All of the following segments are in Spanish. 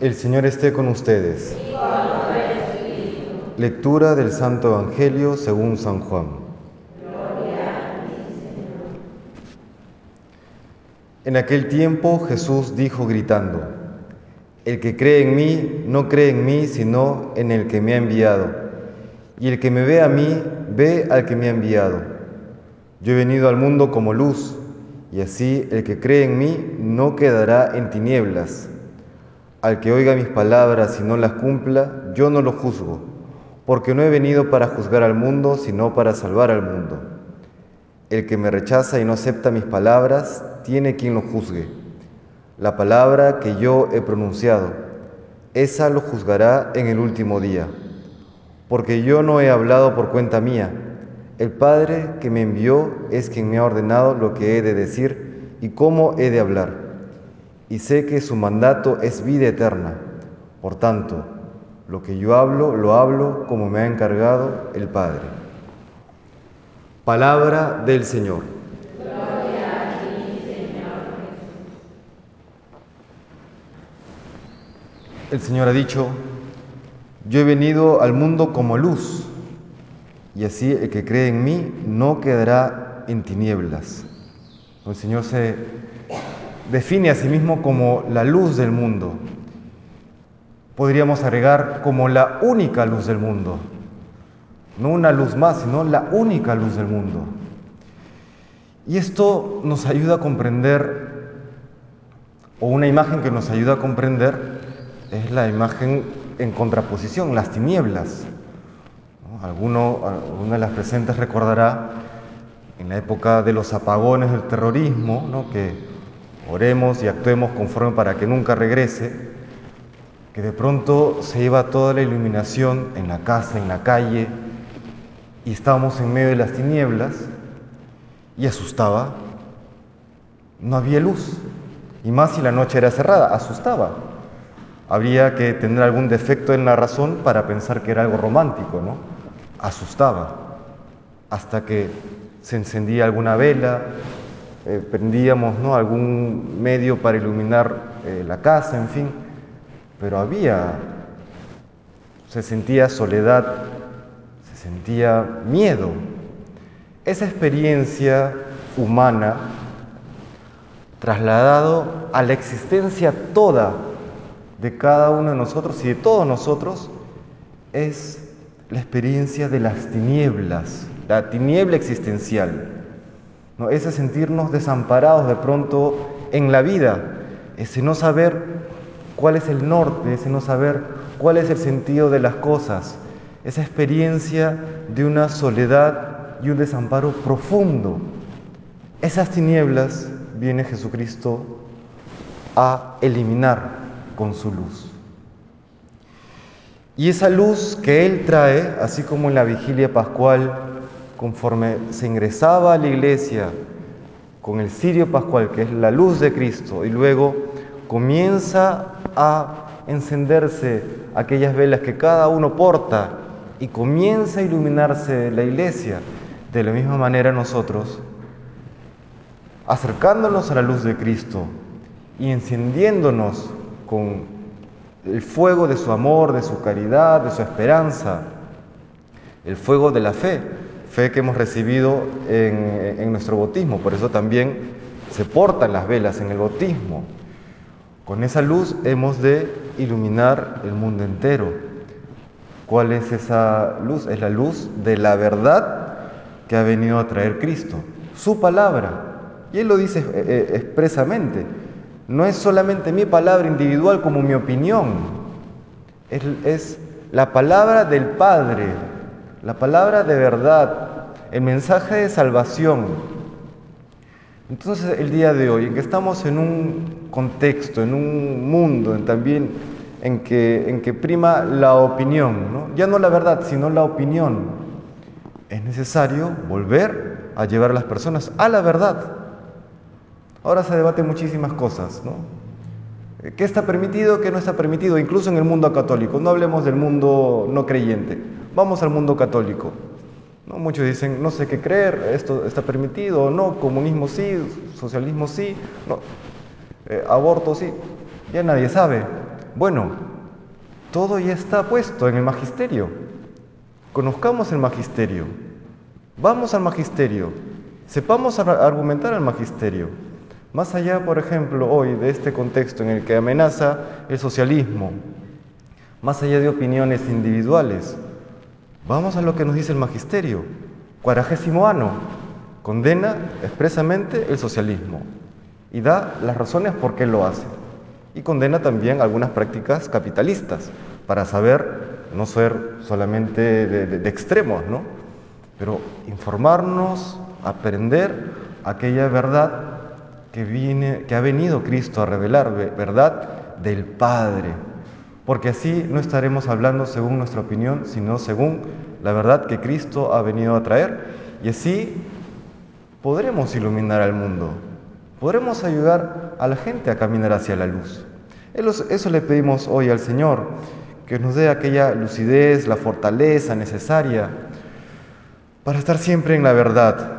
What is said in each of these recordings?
El Señor esté con ustedes. Lectura del Santo Evangelio según San Juan. En aquel tiempo Jesús dijo gritando, El que cree en mí no cree en mí, sino en el que me ha enviado. Y el que me ve a mí, ve al que me ha enviado. Yo he venido al mundo como luz, y así el que cree en mí no quedará en tinieblas. Al que oiga mis palabras y no las cumpla, yo no lo juzgo, porque no he venido para juzgar al mundo, sino para salvar al mundo. El que me rechaza y no acepta mis palabras, tiene quien lo juzgue. La palabra que yo he pronunciado, esa lo juzgará en el último día. Porque yo no he hablado por cuenta mía. El Padre que me envió es quien me ha ordenado lo que he de decir y cómo he de hablar y sé que su mandato es vida eterna. Por tanto, lo que yo hablo, lo hablo como me ha encargado el Padre. Palabra del Señor. El Señor ha dicho, yo he venido al mundo como luz, y así el que cree en mí no quedará en tinieblas. El Señor se define a sí mismo como la luz del mundo. Podríamos agregar como la única luz del mundo. No una luz más, sino la única luz del mundo. Y esto nos ayuda a comprender, o una imagen que nos ayuda a comprender, es la imagen en contraposición, las tinieblas. Alguno, alguna de las presentes recordará en la época de los apagones del terrorismo, ¿no? que oremos y actuemos conforme para que nunca regrese, que de pronto se iba toda la iluminación en la casa, en la calle, y estábamos en medio de las tinieblas y asustaba. No había luz, y más si la noche era cerrada, asustaba. Habría que tener algún defecto en la razón para pensar que era algo romántico, ¿no? Asustaba, hasta que se encendía alguna vela, prendíamos ¿no? algún medio para iluminar eh, la casa, en fin, pero había, se sentía soledad, se sentía miedo. Esa experiencia humana trasladado a la existencia toda de cada uno de nosotros y de todos nosotros es la experiencia de las tinieblas, la tiniebla existencial. ¿No? ese sentirnos desamparados de pronto en la vida, ese no saber cuál es el norte, ese no saber cuál es el sentido de las cosas, esa experiencia de una soledad y un desamparo profundo. Esas tinieblas viene Jesucristo a eliminar con su luz. Y esa luz que Él trae, así como en la vigilia pascual, conforme se ingresaba a la iglesia con el cirio pascual, que es la luz de Cristo, y luego comienza a encenderse aquellas velas que cada uno porta y comienza a iluminarse la iglesia. De la misma manera nosotros, acercándonos a la luz de Cristo y encendiéndonos con el fuego de su amor, de su caridad, de su esperanza, el fuego de la fe, fe que hemos recibido en, nuestro bautismo. Por eso también se portan las velas en el bautismo. Con esa luz hemos de iluminar el mundo entero. ¿Cuál es esa luz? Es la luz de la verdad que ha venido a traer Cristo, su palabra. Y Él lo dice eh, eh, expresamente. No es solamente mi palabra individual como mi opinión, es la palabra del Padre, la palabra de verdad, el mensaje de salvación. Entonces el día de hoy, en que estamos en un contexto, en un mundo en también en que, en que prima la opinión, ya no la verdad, sino la opinión, es necesario volver a llevar a las personas a la verdad. Ahora se debate muchísimas cosas, ¿no? ¿Qué está permitido, qué no está permitido? Incluso en el mundo católico. No hablemos del mundo no creyente. Vamos al mundo católico. ¿No? Muchos dicen, no sé qué creer, esto está permitido o no, comunismo sí, socialismo sí, eh, aborto sí, ya nadie sabe. Bueno, todo ya está puesto en el magisterio. Conozcamos el magisterio. Vamos al magisterio. Sepamos argumentar al magisterio. Más allá, por ejemplo, hoy de este contexto en el que amenaza el socialismo, más allá de opiniones individuales, vamos a lo que nos dice el magisterio. Cuadragésimo ano condena expresamente el socialismo y da las razones por qué lo hace. Y condena también algunas prácticas capitalistas para saber no ser solamente de, extremos, ¿no? Pero informarnos, aprender aquella verdad que, viene, que ha venido Cristo a revelar, verdad del Padre. Porque así no estaremos hablando según nuestra opinión, sino según la verdad que Cristo ha venido a traer. Y así podremos iluminar al mundo, podremos ayudar a la gente a caminar hacia la luz. Eso le pedimos hoy al Señor, que nos dé aquella lucidez, la fortaleza necesaria para estar siempre en la verdad,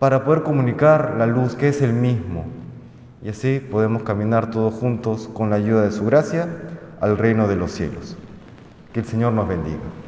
para poder comunicar la luz que es el mismo. Y así podemos caminar todos juntos con la ayuda de su gracia al reino de los cielos. Que el Señor nos bendiga.